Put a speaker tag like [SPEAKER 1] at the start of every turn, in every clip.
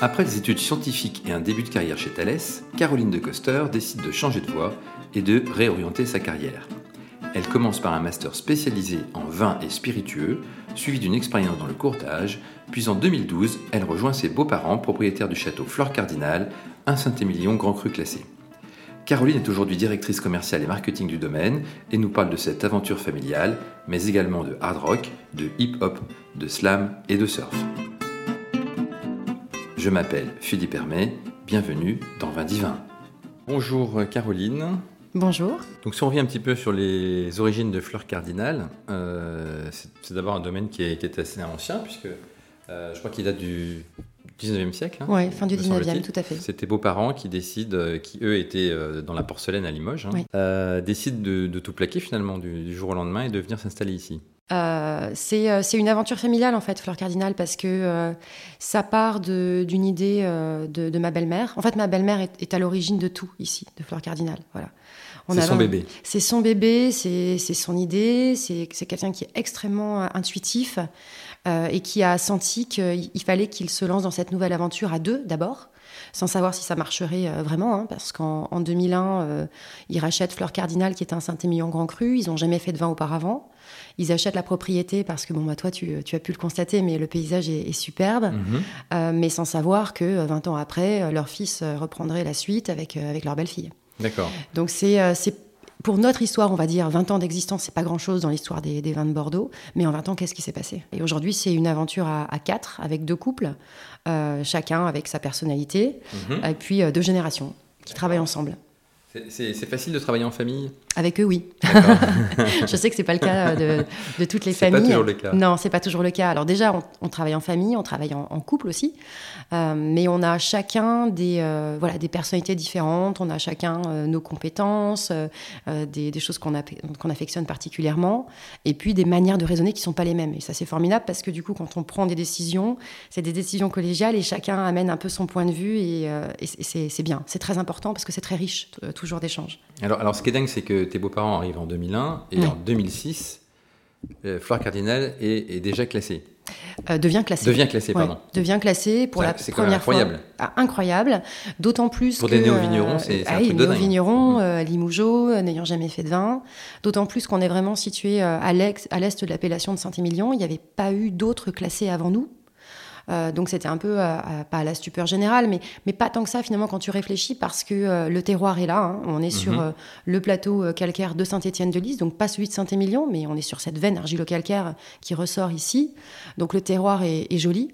[SPEAKER 1] Après des études scientifiques et un début de carrière chez Thales, Caroline de Coster décide de changer de voie et de réorienter sa carrière. Elle commence par un master spécialisé en vin et spiritueux, suivi d'une expérience dans le courtage, puis en 2012, elle rejoint ses beaux-parents, propriétaires du château Flore Cardinal, un Saint-Émilion Grand Cru classé. Caroline est aujourd'hui directrice commerciale et marketing du domaine et nous parle de cette aventure familiale, mais également de hard rock, de hip-hop, de slam et de surf. Je m'appelle Philippe Hermé, bienvenue dans Vin Divin. Bonjour Caroline.
[SPEAKER 2] Bonjour.
[SPEAKER 1] Donc si on revient un petit peu sur les origines de Fleur Cardinal, euh, c'est d'abord un domaine qui est, assez ancien, puisque euh, je crois qu'il date du 19e siècle.
[SPEAKER 2] Hein, oui, fin du 19e, tout à fait.
[SPEAKER 1] C'était beaux-parents qui décident, euh, qui eux étaient dans la porcelaine à Limoges, hein, décident de, tout plaquer finalement du, jour au lendemain et de venir s'installer ici.
[SPEAKER 2] C'est une aventure familiale en fait, Fleur Cardinal, parce que ça part d'une idée de, ma belle-mère. En fait, ma belle-mère est, est, à l'origine de tout ici, de Fleur Cardinal. Voilà.
[SPEAKER 1] C'est son bébé.
[SPEAKER 2] C'est son bébé, c'est son idée, c'est quelqu'un qui est extrêmement euh, intuitif euh, et qui a senti qu'il fallait qu'il se lance dans cette nouvelle aventure à deux d'abord sans savoir si ça marcherait euh, vraiment, hein, parce qu'en 2001, ils rachètent Fleur Cardinal, qui est un Saint-Émilion Grand Cru. Ils n'ont jamais fait de vin auparavant. Ils achètent la propriété parce que, bon, bah, toi, tu, as pu le constater, mais le paysage est, superbe, mhm. mais sans savoir que 20 ans après, leur fils reprendrait la suite avec, avec leur belle-fille.
[SPEAKER 1] D'accord.
[SPEAKER 2] Donc euh, c'est pour notre histoire, on va dire 20 ans d'existence, c'est pas grand-chose dans l'histoire des, vins de Bordeaux, mais en 20 ans, qu'est-ce qui s'est passé? Et aujourd'hui, c'est une aventure à, quatre, avec deux couples, euh, chacun avec sa personnalité, mhm. et puis euh, deux générations qui travaillent ensemble.
[SPEAKER 1] C'est facile de travailler en famille?
[SPEAKER 2] Avec eux, oui. je sais que c'est pas le cas de, toutes les familles.
[SPEAKER 1] C'est pas toujours le cas.
[SPEAKER 2] Non, c'est pas toujours le cas. Alors déjà, on, travaille en famille, on travaille en, couple aussi, euh, mais on a chacun des euh, voilà des personnalités différentes. On a chacun euh, nos compétences, des, choses qu'on affectionne particulièrement, et puis des manières de raisonner qui sont pas les mêmes. Et ça, c'est formidable parce que du coup, quand on prend des décisions, c'est des décisions collégiales et chacun amène un peu son point de vue et, c'est bien. C'est très important parce que c'est très riche. Tout, d'échange.
[SPEAKER 1] Alors, alors, ce qui est dingue, c'est que tes beaux-parents arrivent en 2001 et en 2006, euh, Flore Cardinal est, déjà classée.
[SPEAKER 2] Euh, devient classé.
[SPEAKER 1] Devient classé, pardon.
[SPEAKER 2] devient classé pour la première fois.
[SPEAKER 1] Incroyable.
[SPEAKER 2] Ah, incroyable. D'autant plus
[SPEAKER 1] pour
[SPEAKER 2] que,
[SPEAKER 1] des néo-vignerons, c'est
[SPEAKER 2] ah,
[SPEAKER 1] un truc de
[SPEAKER 2] néo-vignerons, mmh. euh, Limougeot, n'ayant jamais fait de vin. D'autant plus qu'on est vraiment situé à l'est de l'appellation de Saint-Émilion. Il n'y avait pas eu d'autres classés avant nous. Euh, donc c'était un peu, euh, pas à la stupeur générale, mais, mais pas tant que ça finalement quand tu réfléchis, parce que euh, le terroir est là. Hein. On est sur mhm. le plateau calcaire de Saint-Étienne-de-Lys, donc pas celui de Saint-Émilion, mais on est sur cette veine argilo-calcaire qui ressort ici. Donc le terroir est joli.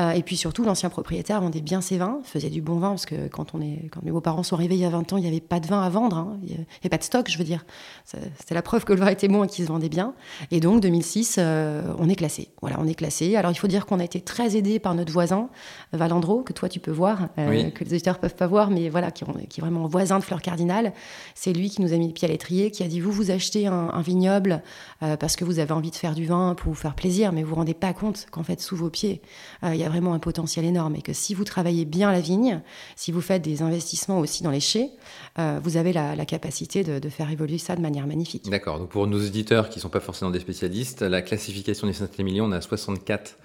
[SPEAKER 2] Euh, et puis surtout, l'ancien propriétaire vendait bien ses vins, faisait du bon vin, parce que quand, on est, quand mes beaux-parents sont arrivés il y a 20 ans, il n'y avait pas de vin à vendre, hein. il n'y avait pas de stock, je veux dire. C'était la preuve que le vin était bon et qu'il se vendait bien. Et donc, 2006, euh, on est classé. Voilà, on est classé. Alors, il faut dire qu'on a été très aidé par notre voisin, Valandro, que toi, tu peux voir, euh, que les auditeurs ne peuvent pas voir, mais voilà, qui, est vraiment voisin de Fleur Cardinal. C'est lui qui nous a mis le pied à l'étrier, qui a dit, vous, vous achetez un, vignoble parce que vous avez envie de faire du vin pour vous faire plaisir, mais vous vous rendez pas compte qu'en fait, sous vos pieds, il y a vraiment un potentiel énorme et que si vous travaillez bien la vigne, si vous faites des investissements aussi dans les chais, euh, vous avez la, capacité de, faire évoluer ça de manière magnifique.
[SPEAKER 1] D'accord. Donc pour nos auditeurs qui ne sont pas forcément des spécialistes, la classification des Saint-Émilion, on a 64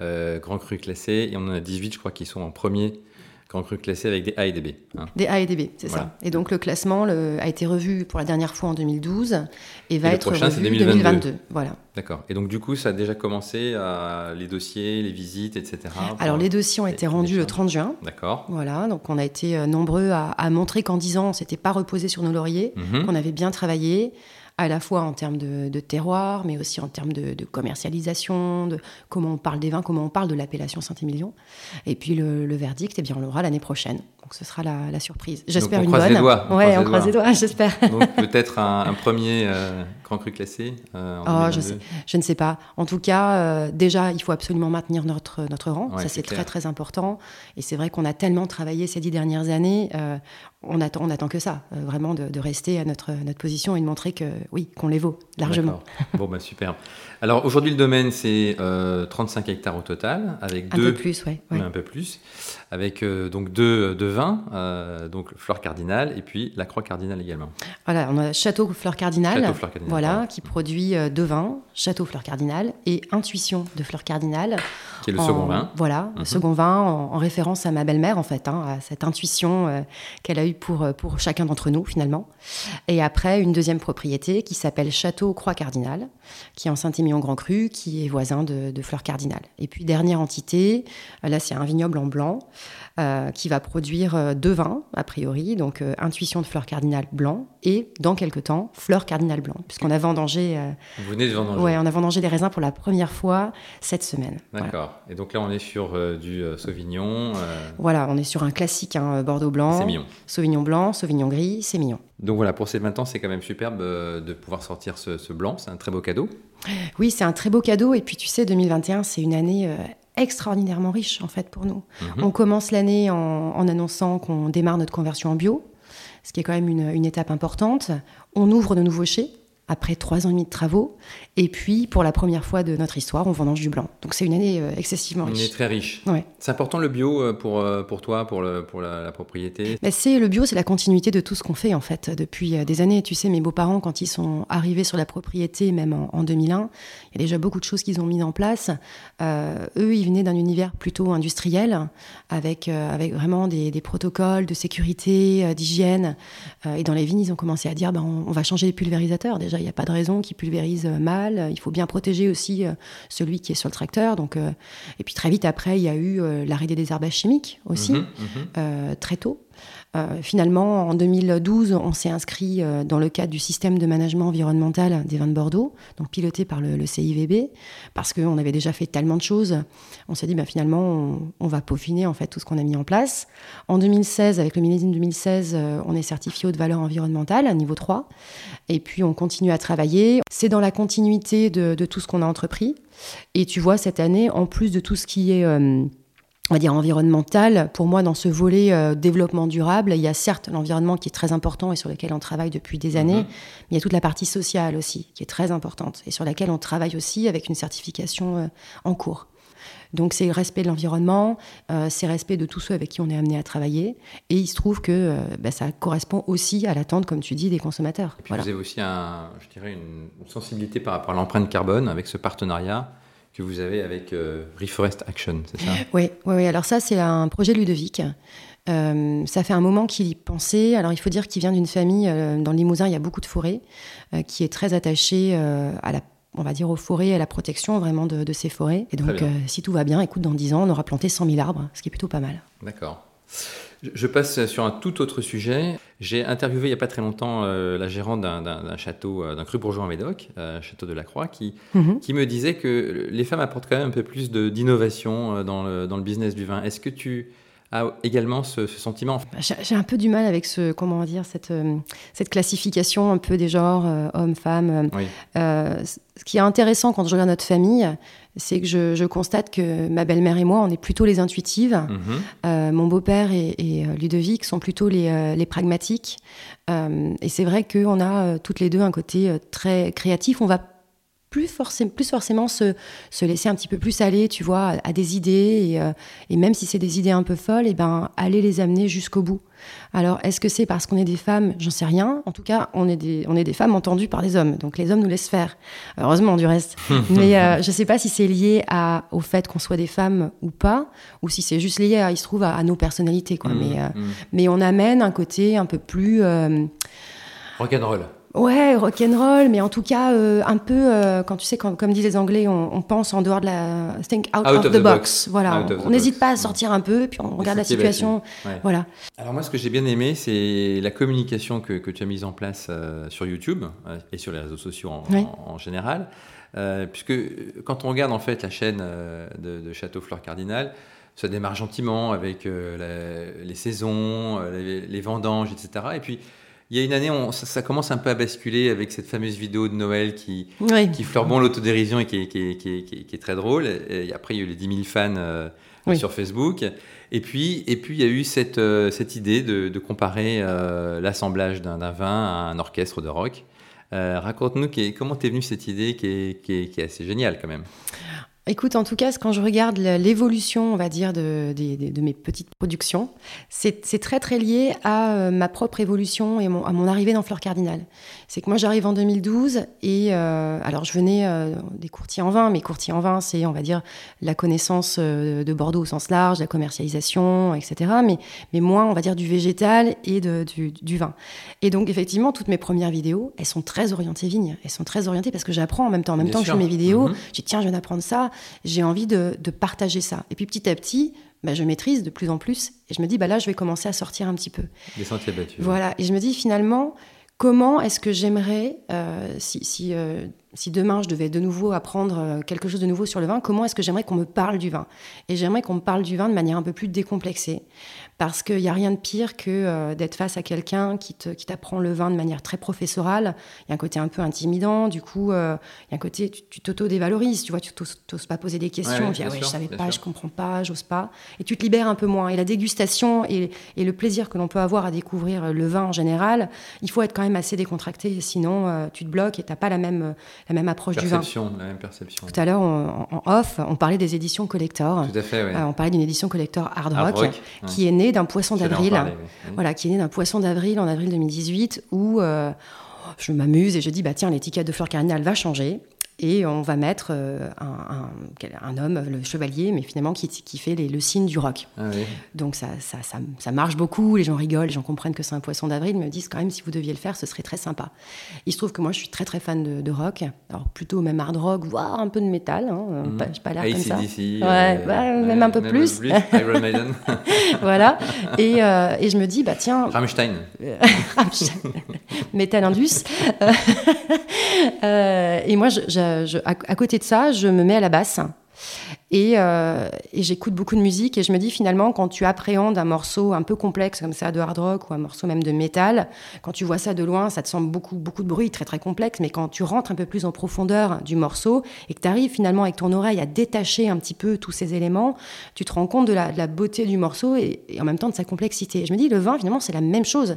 [SPEAKER 1] euh, grands crus classés et on en a 18, je crois, qui sont en premier Grand cru classé avec des A et des B.
[SPEAKER 2] Hein. Des A et des B, c'est ça. Et donc le classement a été revu pour la dernière fois en 2012 et va être
[SPEAKER 1] prochain,
[SPEAKER 2] revu
[SPEAKER 1] 2022. 2022.
[SPEAKER 2] Voilà.
[SPEAKER 1] D'accord. Et donc du coup, ça a déjà commencé à les dossiers, les visites, etc.
[SPEAKER 2] Alors les dossiers ont été rendus le 30 juin.
[SPEAKER 1] D'accord.
[SPEAKER 2] Voilà. Donc on a été euh, nombreux à, montrer qu'en 10 ans, on s'était pas reposé sur nos lauriers, mhm. qu'on avait bien travaillé à la fois en termes de, terroir, mais aussi en termes de, commercialisation, de comment on parle des vins, comment on parle de l'appellation Saint-Émilion. Et puis le, verdict, eh bien, on l'aura l'année prochaine. Donc ce sera la, surprise. J'espère une
[SPEAKER 1] bonne. Les doigts,
[SPEAKER 2] on ouais, on croise les doigts, j'espère.
[SPEAKER 1] Donc peut-être un, premier euh, grand cru classé.
[SPEAKER 2] Euh, oh, je, sais, je ne sais pas. En tout cas, euh, déjà, il faut absolument maintenir notre notre rang. Ça c'est très très important. Et c'est vrai qu'on a tellement travaillé ces dix dernières années. on attend on attend que ça, vraiment de, rester à notre notre position et de montrer que oui qu'on les vaut largement.
[SPEAKER 1] bon bah super. Alors aujourd'hui le domaine c'est 35 hectares au total avec
[SPEAKER 2] un
[SPEAKER 1] deux.
[SPEAKER 2] Un peu plus, ouais.
[SPEAKER 1] Un peu plus avec donc deux, deux vins, euh, donc Fleur Cardinal et puis la Croix Cardinale également.
[SPEAKER 2] Voilà, on a Château Fleur Cardinal.
[SPEAKER 1] Château Fleur Cardinal.
[SPEAKER 2] voilà, qui produit deux vins, Château Fleur Cardinal et Intuition de Fleur Cardinal.
[SPEAKER 1] Qui est le second vin.
[SPEAKER 2] Voilà, le mhm. second vin en, référence à ma belle-mère, en fait, hein, à cette intuition qu'elle a eue pour, pour chacun d'entre nous, finalement. Et après, une deuxième propriété qui s'appelle Château Croix Cardinal, qui est en Saint-Émilion-Grand Cru, qui est voisin de, de Fleur Cardinal. Et puis, dernière entité, là, c'est un vignoble en blanc. Euh, qui va produire euh, deux vins, a priori, donc euh, Intuition de fleur cardinal blanc et, dans quelques temps, fleur cardinal blanc, puisqu'on a vendangé...
[SPEAKER 1] Vous venez de vendanger
[SPEAKER 2] Ouais, on a vendangé des raisins pour la première fois cette semaine.
[SPEAKER 1] D'accord. Et donc là, on est sur du Sauvignon
[SPEAKER 2] Voilà, on est sur un classique, hein, Bordeaux blanc.
[SPEAKER 1] C'est mignon.
[SPEAKER 2] Sauvignon blanc, Sauvignon gris, c'est mignon.
[SPEAKER 1] Donc voilà, pour ces 20 ans, c'est quand même superbe de pouvoir sortir ce, ce blanc. C'est un très beau cadeau.
[SPEAKER 2] Oui, c'est un très beau cadeau. Et puis, tu sais, 2021, c'est une année extraordinairement riche en fait pour nous. Mhm. On commence l'année en, annonçant qu'on démarre notre conversion en bio, ce qui est quand même une, une étape importante. On ouvre de nouveaux chais après trois ans et demi de travaux. Et puis, pour la première fois de notre histoire, on vendange du blanc. Donc, c'est une année euh, excessivement riche.
[SPEAKER 1] Une année très riche.
[SPEAKER 2] Ouais.
[SPEAKER 1] C'est important le bio euh, pour, euh, pour toi, pour, le, pour la, propriété?
[SPEAKER 2] Bah, c'est Le bio, c'est la continuité de tout ce qu'on fait, en fait, depuis des années. Tu sais, mes beaux-parents, quand ils sont arrivés sur la propriété, même en, 2001, il y a déjà beaucoup de choses qu'ils ont mis en place. eux, ils venaient d'un univers plutôt industriel, avec, avec vraiment des, des protocoles de sécurité, d'hygiène. et dans les vignes, ils ont commencé à dire, on, on va changer les pulvérisateurs. Déjà, il n'y a pas de raison qu'ils pulvérisent mal. Il faut bien protéger aussi euh, celui qui est sur le tracteur. Donc, euh, et puis très vite après, il y a eu euh, l'arrêt des désherbages chimiques aussi, mhm, mhm. très tôt. Euh, finalement, en 2012, on s'est inscrit euh, dans le cadre du système de management environnemental des vins de Bordeaux, donc piloté par le, CIVB, parce qu'on avait déjà fait tellement de choses. On s'est dit, bah, finalement, on, va peaufiner en fait tout ce qu'on a mis en place. En 2016, avec le millésime 2016, euh, on est certifié haute valeur environnementale niveau 3. Et puis, on continue à travailler. C'est dans la continuité de tout ce qu'on a entrepris. Et tu vois, cette année, en plus de tout ce qui est on va dire environnemental. Pour moi, dans ce volet euh, développement durable, il y a certes l'environnement qui est très important et sur lequel on travaille depuis des années, mhm. mais il y a toute la partie sociale aussi qui est très importante et sur laquelle on travaille aussi avec une certification euh, en cours. Donc c'est le respect de l'environnement, euh, c'est respect de tous ceux avec qui on est amené à travailler, et il se trouve que bah, ça correspond aussi à l'attente, comme tu dis, des consommateurs.
[SPEAKER 1] Et puis vous avez aussi, un, je dirais, une sensibilité par rapport à l'empreinte carbone avec ce partenariat que vous avez avec euh, Reforest Action, c'est ça?
[SPEAKER 2] Oui, oui, alors ça c'est un projet Ludovic. Euh, ça fait un moment qu'il y pensait. Alors il faut dire qu'il vient d'une famille, euh, dans le Limousin il y a beaucoup de forêts, qui est très attachée à la on va dire aux forêts et à la protection vraiment de, ces forêts. Et donc, si tout va bien, écoute, dans 10 ans, on aura planté 100 000 arbres, ce qui est plutôt pas mal.
[SPEAKER 1] D'accord. Je passe sur un tout autre sujet. J'ai interviewé il n'y a pas très longtemps euh, la gérante d'un château, euh, d'un cru bourgeois en Médoc, euh, château de la Croix, qui, mhm. qui me disait que les femmes apportent quand même un peu plus d'innovation dans le, dans le business du vin. Est-ce que tu a également ce, sentiment
[SPEAKER 2] bah, J'ai un peu du mal avec ce, comment dire, cette, euh, cette classification un peu des genres euh, hommes-femmes. Euh, ce qui est intéressant quand je regarde notre famille, c'est que je, constate que ma belle-mère et moi, on est plutôt les intuitives. Mhm. mon beau-père et, Ludovic sont plutôt les, les pragmatiques. et c'est vrai qu'on a toutes les deux un côté très créatif. On va plus, forcément, plus forcément se, se, laisser un petit peu plus aller, tu vois, à, des idées. Et, euh, et, même si c'est des idées un peu folles, et eh ben, aller les amener jusqu'au bout. Alors, est-ce que c'est parce qu'on est des femmes? J'en sais rien. En tout cas, on est, des, on est des femmes entendues par des hommes. Donc, les hommes nous laissent faire. Heureusement, du reste. Mais euh, je ne sais pas si c'est lié à, au fait qu'on soit des femmes ou pas, ou si c'est juste lié, à, il se trouve, à, nos personnalités. Quoi. Mmh, mais, euh, mmh. mais on amène un côté un peu plus...
[SPEAKER 1] Rock'n'roll.
[SPEAKER 2] Ouais, rock'n'roll, mais en tout cas, euh, un peu, euh, quand tu sais, comme disent les Anglais, on, pense en dehors de la. Think out, of, the, box. Voilà. on n'hésite pas à sortir un peu, puis on regarde la situation. Voilà.
[SPEAKER 1] Alors, moi, ce que j'ai bien aimé, c'est la communication que, que, tu as mise en place euh, sur YouTube et sur les réseaux sociaux en, général. puisque quand on regarde en fait la chaîne de, de Château Fleur Cardinal, ça démarre gentiment avec les saisons, les, les vendanges, etc. Et puis il y a une année, on, ça, commence un peu à basculer avec cette fameuse vidéo de Noël qui, bon l'autodérision et qui est, qui, qui, qui est, très drôle. Et après, il y a eu les 10 000 fans euh, sur Facebook. Et puis, et puis, il y a eu cette, euh, cette idée de, de comparer euh, l'assemblage d'un vin à un orchestre de rock. Raconte-nous comment t'es venue cette idée qui est, assez géniale quand même.
[SPEAKER 2] Écoute, en tout cas, quand je regarde l'évolution, on va dire, de, de, mes petites productions, c'est très très lié à euh, ma propre évolution et à mon arrivée dans Fleur Cardinal. C'est que moi j'arrive en 2012 et euh, alors je venais euh, des courtiers en vin, mais courtiers en vin, c'est on va dire la connaissance de Bordeaux au sens large, la commercialisation, etc. Mais, mais moins, on va dire, du végétal et de, du, vin. Et donc effectivement, toutes mes premières vidéos, elles sont très orientées vigne. Elles sont très orientées parce que j'apprends en même temps. En même temps que je fais mes vidéos, mm-hmm. je dis tiens, je viens d'apprendre ça j'ai envie de, partager ça. Et puis petit à petit, bah, je maîtrise de plus en plus et je me dis, bah là, je vais commencer à sortir un petit peu.
[SPEAKER 1] Des sentiers battus.
[SPEAKER 2] Voilà, et je me dis finalement, comment est-ce que j'aimerais, euh, si, si, euh, si, demain je devais de nouveau apprendre euh, quelque chose de nouveau sur le vin, comment est-ce que j'aimerais qu'on me parle du vin? Et j'aimerais qu'on me parle du vin de manière un peu plus décomplexée. Parce qu'il n'y a rien de pire que euh, d'être face à quelqu'un qui t'apprend le vin de manière très professorale. Il y a un côté un peu intimidant, du coup, euh, il y a un côté, tu t'auto-dévalorises, tu vois, tu n'oses pas poser des questions, tu dis, ah ouais, je savais pas, je comprends pas, j'ose pas, et tu te libères un peu moins. Et la dégustation et, le plaisir que l'on peut avoir à découvrir le vin en général, il faut être quand même assez décontracté, sinon euh, tu te bloques et tu n'as pas la même, la même approche du vin.
[SPEAKER 1] La même perception.
[SPEAKER 2] Tout à l'heure, en, off, on parlait des éditions collector.
[SPEAKER 1] Tout à fait,
[SPEAKER 2] on parlait d'une édition collector hard rock, qui est née d'un poisson d'avril, voilà, qui est né d'un poisson d'avril en avril 2018 où euh, je m'amuse et je dis bah tiens l'étiquette de Fleur Cardinal va changer et on va mettre euh, un, un, homme, le chevalier, mais finalement qui, qui fait les, le signe du rock. Ah Donc ça, ça, ça, marche beaucoup, les gens rigolent, les gens comprennent que c'est un poisson d'avril, me disent quand même si vous deviez le faire, ce serait très sympa. Il se trouve que moi je suis très très fan de, rock, alors plutôt même hard rock, voire un peu de métal, hein, mmh. pas, pas l'air comme ça.
[SPEAKER 1] ouais,
[SPEAKER 2] euh, même un peu plus.
[SPEAKER 1] Iron Maiden.
[SPEAKER 2] voilà, et, euh, et, je me dis, bah tiens...
[SPEAKER 1] Rammstein.
[SPEAKER 2] Rammstein. Metal Indus. et moi, je à, côté de ça, je me mets à la basse. Euh, et, j'écoute beaucoup de musique et je me dis finalement quand tu appréhendes un morceau un peu complexe comme ça de hard rock ou un morceau même de métal, quand tu vois ça de loin, ça te semble beaucoup beaucoup de bruit, très très complexe, mais quand tu rentres un peu plus en profondeur du morceau et que tu arrives finalement avec ton oreille à détacher un petit peu tous ces éléments, tu te rends compte de la, beauté du morceau et, en même temps de sa complexité. je me dis le vin finalement c'est la même chose.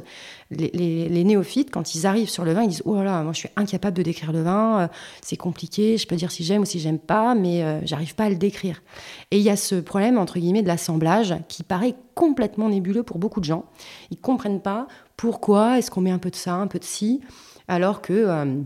[SPEAKER 2] Les, néophytes quand ils arrivent sur le vin, ils disent oh là là, moi je suis incapable de décrire le vin, euh, c'est compliqué, je peux dire si j'aime ou si j'aime pas, mais euh, j'arrive pas à le décrire et il y a ce problème, entre guillemets, de l'assemblage qui paraît complètement nébuleux pour beaucoup de gens. Ils ne comprennent pas pourquoi est-ce qu'on met un peu de ça, un peu de ci, alors que... Euh,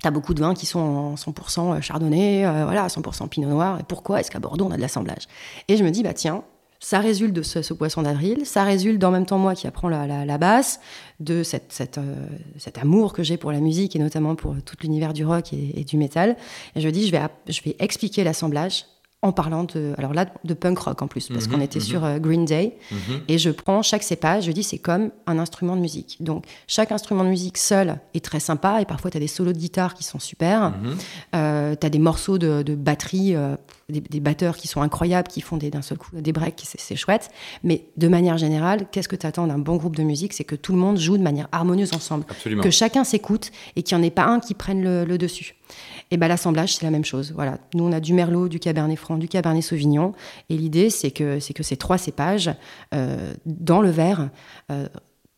[SPEAKER 2] tu as beaucoup de vins qui sont en 100% chardonnay, euh, voilà, 100% pinot noir. Et pourquoi est-ce qu'à Bordeaux, on a de l'assemblage? Et je me dis, bah tiens, ça résulte de ce, poisson d'avril, ça résulte en même temps moi qui apprends la, basse, de cette, euh, cet amour que j'ai pour la musique et notamment pour tout l'univers du rock et, du métal. Et je dis, je vais, je vais expliquer l'assemblage en parlant de, alors là, de punk rock en plus, parce mhm, qu'on était mhm. sur euh, Green Day. Mhm. Et je prends chaque cépage, je dis c'est comme un instrument de musique. Donc chaque instrument de musique seul est très sympa, et parfois tu as des solos de guitare qui sont super. Euh, tu as des morceaux de, batterie, euh, des, batteurs qui sont incroyables, qui font d'un seul coup des breaks, c'est chouette. Mais de manière générale, qu'est-ce que tu attends d'un bon groupe de musique? C'est que tout le monde joue de manière harmonieuse ensemble. Que chacun s'écoute et qu'il n'y en ait pas un qui prenne le dessus. Et ben l'assemblage, c'est la même chose. Voilà. Nous, on a du Merlot, du Cabernet Franc, du Cabernet Sauvignon. Et l'idée, c'est que, c'est que ces trois cépages, euh, dans le verre, euh,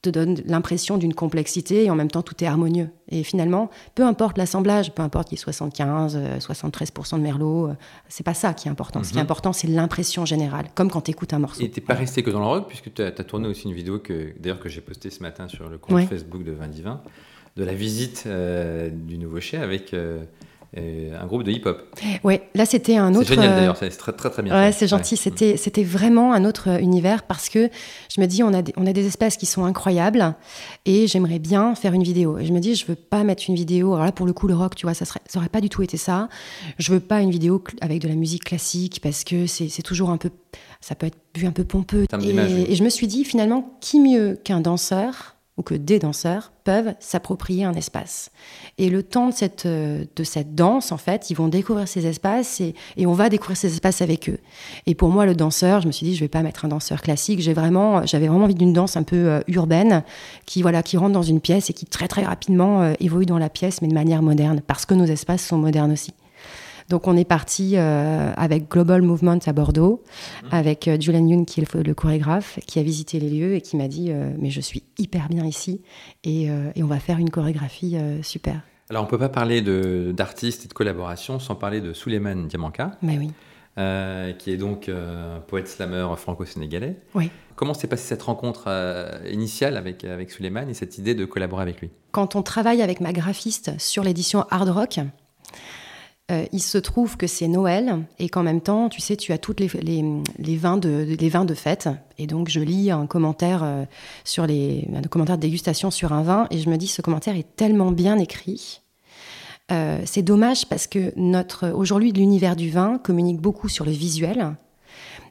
[SPEAKER 2] te donnent l'impression d'une complexité et en même temps, tout est harmonieux. Et finalement, peu importe l'assemblage, peu importe qu'il y ait 75, 73% de Merlot, euh, c'est pas ça qui est important. Ce qui est mhm. important, c'est l'impression générale, comme quand tu écoutes un morceau.
[SPEAKER 1] Et t'es pas resté que dans le rock, puisque tu as, tourné aussi une vidéo que, d'ailleurs, que j'ai postée ce matin sur le compte Facebook de Vin Divin, de la visite du nouveau chai avec un groupe de hip-hop.
[SPEAKER 2] Ouais, là c'était un autre.
[SPEAKER 1] C'est génial d'ailleurs, c'est très, très, très bien.
[SPEAKER 2] Ouais, c'est gentil. C'était, c'était vraiment un autre univers parce que je me dis, on a, des, on a des espèces qui sont incroyables et j'aimerais bien faire une vidéo. Et je me dis, je veux pas mettre une vidéo. Alors là, pour le coup, le rock, tu vois, ça, serait, ça aurait pas du tout été ça. Je veux pas une vidéo avec de la musique classique parce que c'est, c'est toujours un peu. Ça peut être vu un peu pompeux. Et, et je me suis dit, finalement, qui mieux qu'un danseur ou que des danseurs peuvent s'approprier un espace. Et le temps de cette, euh, de cette danse, en fait, ils vont découvrir ces espaces et, on va découvrir ces espaces avec eux. Et pour moi, le danseur, je me suis dit, je vais pas mettre un danseur classique. J'ai vraiment, j'avais vraiment envie d'une danse un peu euh, urbaine qui, voilà, qui rentre dans une pièce et qui très très rapidement euh, évolue dans la pièce, mais de manière moderne, parce que nos espaces sont modernes aussi. Donc on est parti euh, avec Global Movement à Bordeaux, mmh. avec euh, Julian Yoon qui est le, chorégraphe, qui a visité les lieux et qui m'a dit euh, mais je suis hyper bien ici et, on va faire une chorégraphie super.
[SPEAKER 1] Alors, on ne peut pas parler d'artistes et de collaboration sans parler de Souleymane Diamanka.
[SPEAKER 2] Mais oui.
[SPEAKER 1] Euh, qui est donc euh, poète slammer franco-sénégalais.
[SPEAKER 2] Oui.
[SPEAKER 1] Comment s'est passée cette rencontre euh, initiale avec, avec Suleiman et cette idée de collaborer avec lui?
[SPEAKER 2] Quand on travaille avec ma graphiste sur l'édition Hard Rock, il se trouve que c'est Noël et qu'en même temps, tu sais, tu as toutes les, les, vins, de, les vins de fête. Et donc, je lis un commentaire, sur les, un commentaire de dégustation sur un vin et je me dis, ce commentaire est tellement bien écrit euh, c'est dommage parce que notre aujourd'hui l'univers du vin communique beaucoup sur le visuel,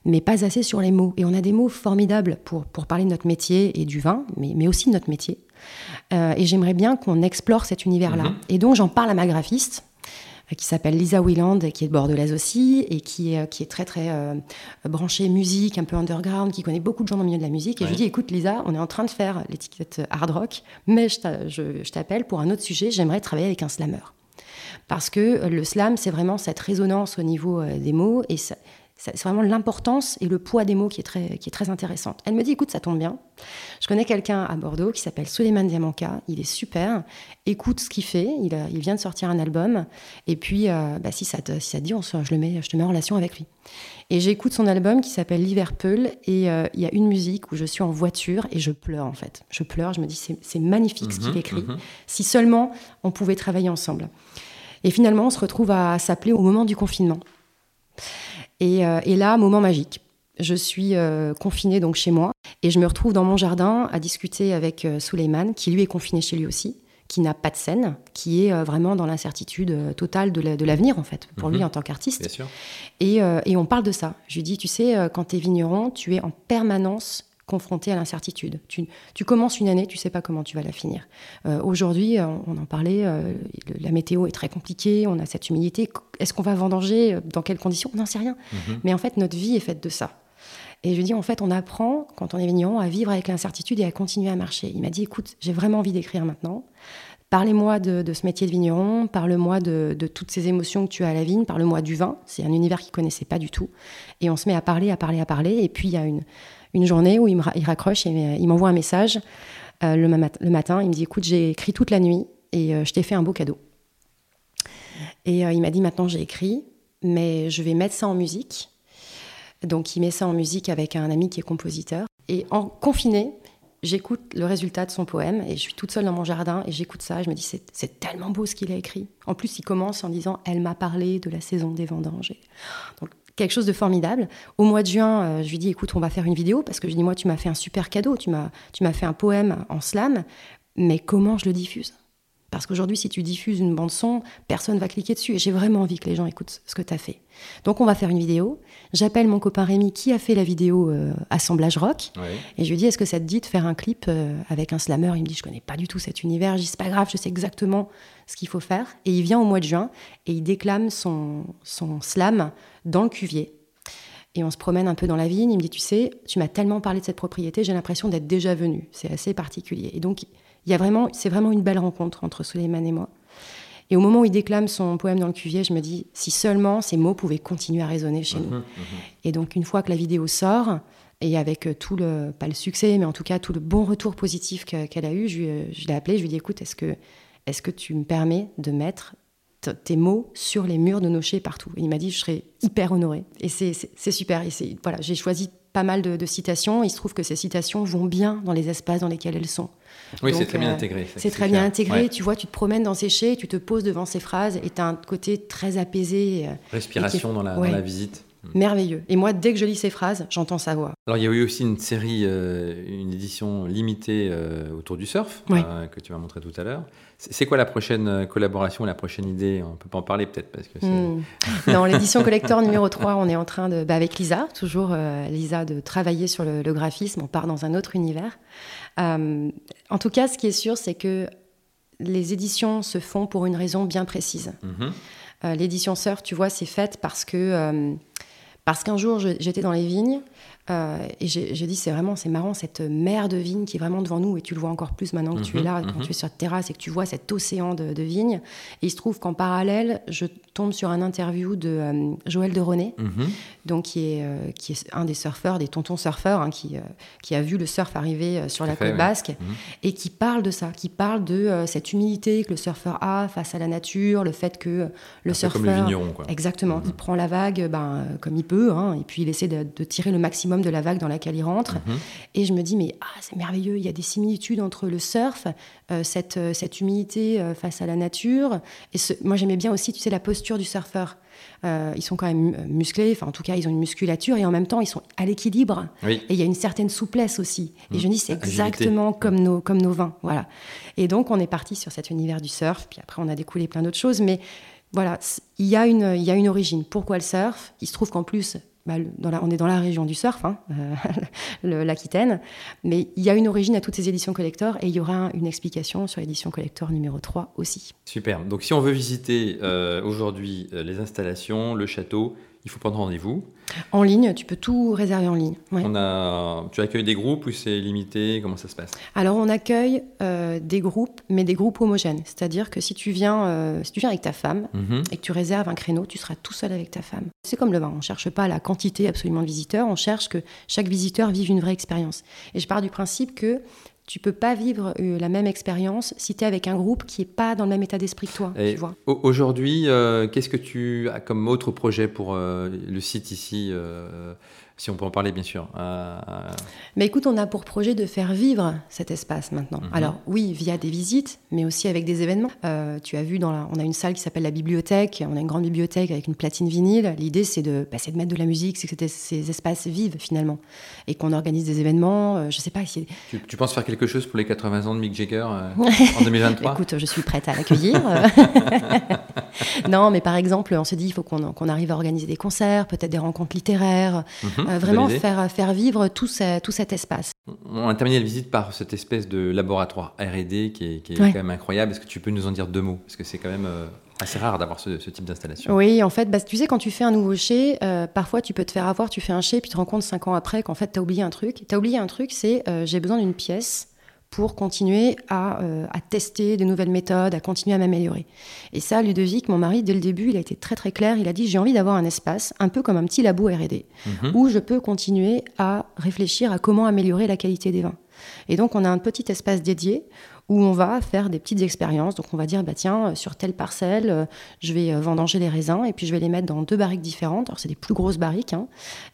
[SPEAKER 2] mais pas assez sur les mots. Et on a des mots formidables pour, pour parler de notre métier et du vin, mais, mais aussi de notre métier. Euh, et j'aimerais bien qu'on explore cet univers-là. Mhm. Et donc j'en parle à ma graphiste euh, qui s'appelle Lisa Wieland, qui est de Bordelaise aussi, et qui est, qui est très très branchée musique, un peu underground, qui connaît beaucoup de gens dans le milieu de la musique. Et je lui dis, écoute Lisa, on est en train de faire l'étiquette hard rock, mais je t'appelle pour un autre sujet, j'aimerais travailler avec un slammer. Parce que le slam, c'est vraiment cette résonance au niveau euh, des mots et c'est vraiment l'importance et le poids des mots qui est, très, qui est très intéressante. Elle me dit, écoute, ça tombe bien. Je connais quelqu'un à Bordeaux qui s'appelle Suleiman Diamanka. Il est super. Écoute ce qu'il fait. Il, il, vient de sortir un album. Et puis, euh, bah, si, ça te, si ça dit, on je, le mets, je te mets en relation avec lui. Et j'écoute son album qui s'appelle Liverpool. Et euh, il y a une musique où je suis en voiture et je pleure, en fait. Je pleure. Je me dis, c'est magnifique ce qu'il mhm, écrit. Mhm. Si seulement on pouvait travailler ensemble. Et finalement, on se retrouve à s'appeler au moment du confinement. Et, euh, là, moment magique. Je suis euh, confinée donc chez moi et je me retrouve dans mon jardin à discuter avec euh, qui lui est confiné chez lui aussi, qui n'a pas de scène, qui est euh, vraiment dans l'incertitude totale de l'avenir en fait, pour lui mhm. en tant qu'artiste. Et, et, on parle de ça. Je lui dis, tu sais, quand tu es vigneron, tu es en permanence confronté à l'incertitude. Tu, commences une année, tu sais pas comment tu vas la finir. Euh, aujourd'hui, euh, on, en parlait, euh, la météo est très compliquée, on a cette humidité. Est-ce qu'on va vendanger Dans quelles conditions? On n'en sait rien. Mhm. Mais en fait, notre vie est faite de ça. Et je dis, en fait, on apprend, quand on est vigneron, à vivre avec l'incertitude et à continuer à marcher. Il m'a dit, écoute, j'ai vraiment envie d'écrire maintenant. Parlez-moi de, ce métier de vigneron, parle-moi de, de, toutes ces émotions que tu as à la vigne, parle-moi du vin. C'est un univers qu'il connaissait pas du tout. Et on se met à parler, à parler, à parler. Et puis, il y a une, une journée où il, me, il raccroche et euh, il m'envoie un message euh, le, le, matin. Il me dit Écoute, j'ai écrit toute la nuit et euh, je t'ai fait un beau cadeau. Et il m'a dit Maintenant, j'ai écrit, mais je vais mettre ça en musique. Donc, il met ça en musique avec un ami qui est compositeur. Et en confiné, j'écoute le résultat de son poème et je suis toute seule dans mon jardin et j'écoute ça et je me dis c'est tellement beau ce qu'il a écrit. En plus, il commence en disant Elle m'a parlé de la saison des vendanges. Quelque chose de formidable. Au mois de juin, euh, je lui dis écoute, on va faire une vidéo parce que je dis moi tu m'as fait un super cadeau, tu m'as tu m'as fait un poème en slam, mais comment je le diffuse? Parce qu'aujourd'hui, si tu diffuses une bande-son, personne va cliquer dessus. Et j'ai vraiment envie que les gens écoutent ce que tu as fait. Donc, on va faire une vidéo. J'appelle mon copain Rémi qui a fait la vidéo euh, Assemblage Rock. Et je lui dis Est-ce que ça te dit de faire un clip euh, avec un slammer? Il me dit Je connais pas du tout cet univers. Je dis C'est pas grave, je sais exactement ce qu'il faut faire. Et il vient au mois de juin et il déclame son, son slam dans le cuvier. Et on se promène un peu dans la vigne. Il me dit Tu sais, tu m'as tellement parlé de cette propriété, j'ai l'impression d'être déjà venu. C'est assez particulier. Et donc, il y a vraiment, c'est vraiment une belle rencontre entre Suleiman et moi. Et au moment où il déclame son poème dans le cuvier, je me dis, si seulement ces mots pouvaient continuer à résonner chez nous. Mhm, mhm. Et donc, une fois que la vidéo sort, et avec euh, tout le, pas le succès, mais en tout cas tout le bon retour positif qu'elle a eu, je, je l'ai appelé, je lui ai dit, écoute, est-ce que, est que tu me permets de mettre tes mots sur les murs de nos chais partout Et il m'a dit, je serais hyper honorée. Et c'est super. Et voilà, j'ai choisi pas mal de, citations. Il se trouve que ces citations vont bien dans les espaces dans lesquels elles sont.
[SPEAKER 1] Oui, c'est très bien euh, intégré.
[SPEAKER 2] C'est très bien intégré. Tu vois, tu te promènes dans ces chais, tu te poses devant ces phrases et tu as un côté très apaisé. Euh,
[SPEAKER 1] Respiration dans, la, dans la visite.
[SPEAKER 2] Mm. Merveilleux. Et moi, dès que je lis ces phrases, j'entends sa voix.
[SPEAKER 1] Alors, il y a eu aussi une série, euh, une édition limitée autour du surf, que tu vas montrer tout à l'heure. C'est quoi la prochaine collaboration, la prochaine idée? On peut pas en parler peut-être parce que
[SPEAKER 2] mm. Dans l'édition collector numéro 3, on est en train de, bah, avec Lisa, toujours Lisa, de travailler sur le, le, graphisme. On part dans un autre univers. Euh, en tout cas, ce qui est sûr, c'est que les éditions se font pour une raison bien précise. Mhm. Euh, l'édition Surf, tu vois, c'est faite parce que euh, parce qu'un jour, j'étais dans les vignes, Euh, et j'ai dit, c'est vraiment, c'est marrant, cette mer de vignes qui est vraiment devant nous, et tu le vois encore plus maintenant que tu es
[SPEAKER 1] Mhm,
[SPEAKER 2] là, quand
[SPEAKER 1] mhm.
[SPEAKER 2] tu es sur la terrasse et que tu vois cet océan de, de vignes. Et il se trouve qu'en parallèle, je tombe sur un interview de euh, Joël de René,
[SPEAKER 1] Mhm.
[SPEAKER 2] donc qui est, euh, qui est un des surfeurs, des tontons surfeurs, hein, qui, qui a vu le surf arriver sur la
[SPEAKER 1] fait,
[SPEAKER 2] côte basque, et qui parle de ça, qui parle de cette humilité que le surfeur a face à la nature, le fait que le
[SPEAKER 1] Un
[SPEAKER 2] surfeur...
[SPEAKER 1] comme le vigneron, quoi.
[SPEAKER 2] Exactement. Il prend la vague ben, comme il peut, hein, et puis il essaie de, de tirer le maximum de la vague dans laquelle il rentre.
[SPEAKER 1] Mhm.
[SPEAKER 2] Et je me dis, mais ah, c'est merveilleux, il y a des similitudes entre le surf, euh, cette, euh, cette humilité euh, face à la nature. Et ce- moi, j'aimais bien aussi, tu sais, la posture du surfeur. Euh, ils sont quand même musclés, enfin, en tout cas, ils ont une musculature, et en même temps, ils sont à l'équilibre.
[SPEAKER 1] Oui.
[SPEAKER 2] Et il y a une certaine souplesse aussi. Et je me dis, c'est
[SPEAKER 1] Agilité.
[SPEAKER 2] exactement comme nos, comme nos vins. Voilà. Et donc, on est parti sur cet univers du surf. Puis après, on a découlé plein d'autres choses. Mais voilà, il y, a une, il y a une origine. Pourquoi le surf? Il se trouve qu'en plus, bah, on est dans la région du surf, hein, euh, l'Aquitaine. Mais il y a une origine à toutes ces éditions collector. Et il y aura une explication sur l'édition collector numéro 3 aussi.
[SPEAKER 1] Super. Donc, si on veut visiter euh, aujourd'hui euh, les installations, le château, il faut prendre rendez-vous.
[SPEAKER 2] En ligne, tu peux tout réserver en ligne. Ouais.
[SPEAKER 1] On a, tu accueilles des groupes ou c'est limité? Comment ça se passe?
[SPEAKER 2] Alors on accueille euh, des groupes, mais des groupes homogènes. C'est-à-dire que si tu viens, euh, si tu viens avec ta femme
[SPEAKER 1] Mhm.
[SPEAKER 2] et que tu réserves un créneau, tu seras tout seul avec ta femme. C'est comme le vin, on ne cherche pas la quantité absolument de visiteurs, on cherche que chaque visiteur vive une vraie expérience. Et je pars du principe que tu peux pas vivre euh, la même expérience si tu es avec un groupe qui est pas dans le même état d'esprit que toi,
[SPEAKER 1] Et
[SPEAKER 2] tu vois.
[SPEAKER 1] Aujourd'hui, euh, qu'est-ce que tu as comme autre projet pour euh, le site ici Si on peut en parler, bien sûr. Euh,
[SPEAKER 2] Mais écoute, on a pour projet de faire vivre cet espace maintenant.
[SPEAKER 1] Mhm.
[SPEAKER 2] Alors oui, via des visites, mais aussi avec des événements. Euh, tu as vu, dans la- on a une salle qui s'appelle la bibliothèque. On a une grande bibliothèque avec une platine vinyle. L'idée, c'est de, bah, de mettre de la musique, c'est que ces- ces espaces vivent finalement, et qu'on organise des événements. euh, je sais pas si.
[SPEAKER 1] tu, tu penses faire quelque chose pour les 80 ans de Mick Jagger euh, en 2023
[SPEAKER 2] Écoute, je suis prête à l'accueillir. non, mais par exemple, on se dit, il faut qu'on arrive à organiser des concerts, peut-être des rencontres littéraires,
[SPEAKER 1] Mhm,
[SPEAKER 2] euh, vraiment faire, faire vivre tout, ce- tout cet espace.
[SPEAKER 1] On a terminé la visite par cette espèce de laboratoire R&D qui est, qui est
[SPEAKER 2] Ouais.
[SPEAKER 1] quand même incroyable. Est-ce que tu peux nous en dire deux mots? Parce que c'est quand même euh, assez rare d'avoir ce, ce type d'installation.
[SPEAKER 2] Oui, en fait, bah, tu sais, quand tu fais un nouveau chai, euh, parfois tu peux te faire avoir, tu fais un chai, puis tu te rends compte cinq ans après qu'en fait, tu as oublié un truc. Tu as oublié un truc, c'est euh, j'ai besoin d'une pièce pour continuer à, euh, à tester de nouvelles méthodes, à continuer à m'améliorer. Et ça, Ludovic, mon mari, dès le début, il a été très très clair. Il a dit j'ai envie d'avoir un espace, un peu comme un petit labo R&D,
[SPEAKER 1] Mhm.
[SPEAKER 2] où je peux continuer à réfléchir à comment améliorer la qualité des vins. Et donc, on a un petit espace dédié où on va faire des petites expériences. Donc, on va dire, bah, tiens, euh, sur telle parcelle, euh, je vais vendanger les raisins et puis je vais les mettre dans deux barriques différentes. Alors, c'est des plus grosses barriques. hein.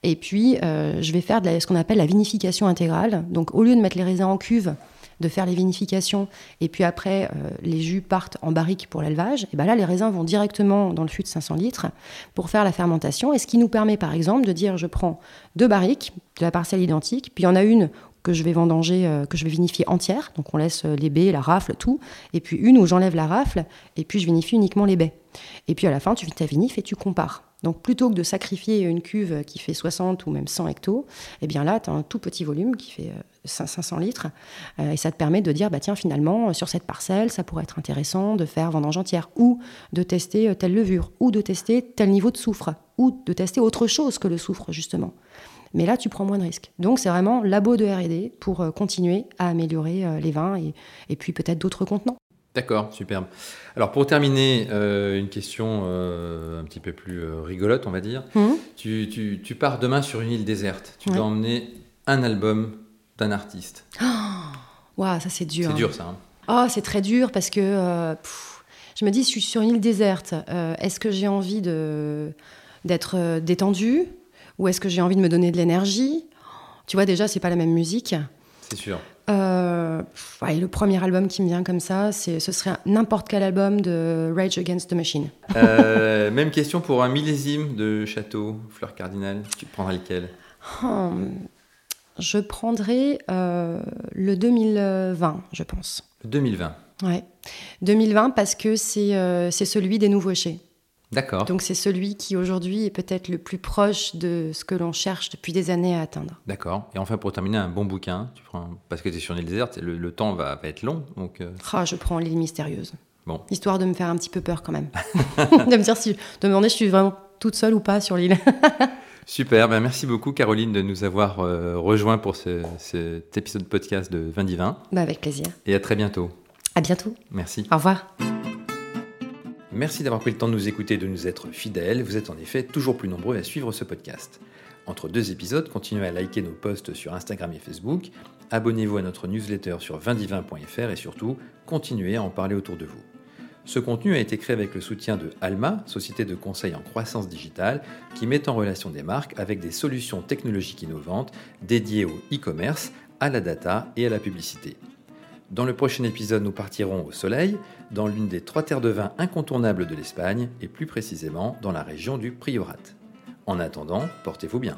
[SPEAKER 2] Et puis, euh, je vais faire de la- ce qu'on appelle la vinification intégrale. Donc, au lieu de mettre les raisins en cuve, de faire les vinifications et puis après euh, les jus partent en barrique pour l'élevage, et ben là les raisins vont directement dans le fût de 500 litres pour faire la fermentation et ce qui nous permet par exemple de dire je prends deux barriques de la parcelle identique, puis il y en a une que je vais vendanger, euh, que je vais vinifier entière, donc on laisse euh, les baies, la rafle, tout, et puis une où j'enlève la rafle et puis je vinifie uniquement les baies. Et puis à la fin tu ta vinif et tu compares. Donc plutôt que de sacrifier une cuve qui fait 60 ou même 100 hectos, eh bien là, tu as un tout petit volume qui fait euh, 500 litres. Euh, et ça te permet de dire, bah tiens, finalement, euh, sur cette parcelle, ça pourrait être intéressant de faire vendange entière, ou de tester euh, telle levure, ou de tester tel niveau de soufre, ou de tester autre chose que le soufre, justement. Mais là, tu prends moins de risques. Donc, c'est vraiment labo de R&D pour euh, continuer à améliorer euh, les vins et puis peut-être d'autres contenants.
[SPEAKER 1] D'accord, superbe. Alors pour terminer, euh, une question euh, un petit peu plus euh, rigolote, on va dire.
[SPEAKER 2] Mhm.
[SPEAKER 1] Tu, tu- tu pars demain sur une île déserte. Tu
[SPEAKER 2] Ouais.
[SPEAKER 1] dois emmener un album d'un artiste.
[SPEAKER 2] Waouh, ça c'est dur.
[SPEAKER 1] C'est
[SPEAKER 2] hein.
[SPEAKER 1] dur ça. hein.
[SPEAKER 2] Oh, c'est très dur parce que pff, je me dis, je suis sur une île déserte. est-ce que j'ai envie de d'être détendue? Ou est-ce que j'ai envie de me donner de l'énergie? Tu vois, déjà, c'est pas la même musique.
[SPEAKER 1] C'est sûr.
[SPEAKER 2] Euh, ouais, le premier album qui me vient comme ça, c'est ce serait n'importe quel album de Rage Against the Machine.
[SPEAKER 1] Euh, même question pour un millésime de château, fleur cardinal. Tu prendras lequel?
[SPEAKER 2] Hum, je prendrais euh, le 2020, je pense.
[SPEAKER 1] Le 2020.
[SPEAKER 2] Ouais. 2020 parce que c'est euh, c'est celui des nouveaux chais.
[SPEAKER 1] D'accord.
[SPEAKER 2] Donc c'est celui qui aujourd'hui est peut-être le plus proche de ce que l'on cherche depuis des années à atteindre.
[SPEAKER 1] D'accord. Et enfin, pour terminer, un bon bouquin. Tu prends un- Parce que tu es sur une île déserte, le, le temps va, va être long. Donc, euh,
[SPEAKER 2] Ah, je prends l'île mystérieuse.
[SPEAKER 1] Bon.
[SPEAKER 2] Histoire de me faire un petit peu peur quand même. de me dire si, de me demander si je suis vraiment toute seule ou pas sur l'île.
[SPEAKER 1] Super, ben merci beaucoup Caroline de nous avoir euh, rejoints pour cet épisode podcast de Vin Divin.
[SPEAKER 2] Bah avec plaisir.
[SPEAKER 1] Et à très bientôt.
[SPEAKER 2] À bientôt.
[SPEAKER 1] Merci.
[SPEAKER 2] Au revoir.
[SPEAKER 1] Merci d'avoir pris le temps de nous écouter et de nous être fidèles. Vous êtes en effet toujours plus nombreux à suivre ce podcast. Entre deux épisodes, continuez à liker nos posts sur Instagram et Facebook, abonnez-vous à notre newsletter sur vindivin.fr et surtout, continuez à en parler autour de vous. Ce contenu a été créé avec le soutien de Alma, société de conseil en croissance digitale, qui met en relation des marques avec des solutions technologiques innovantes dédiées au e-commerce, à la data et à la publicité. Dans le prochain épisode, nous partirons au soleil, dans l'une des trois terres de vin incontournables de l'Espagne, et plus précisément dans la région du Priorat. En attendant, portez-vous bien.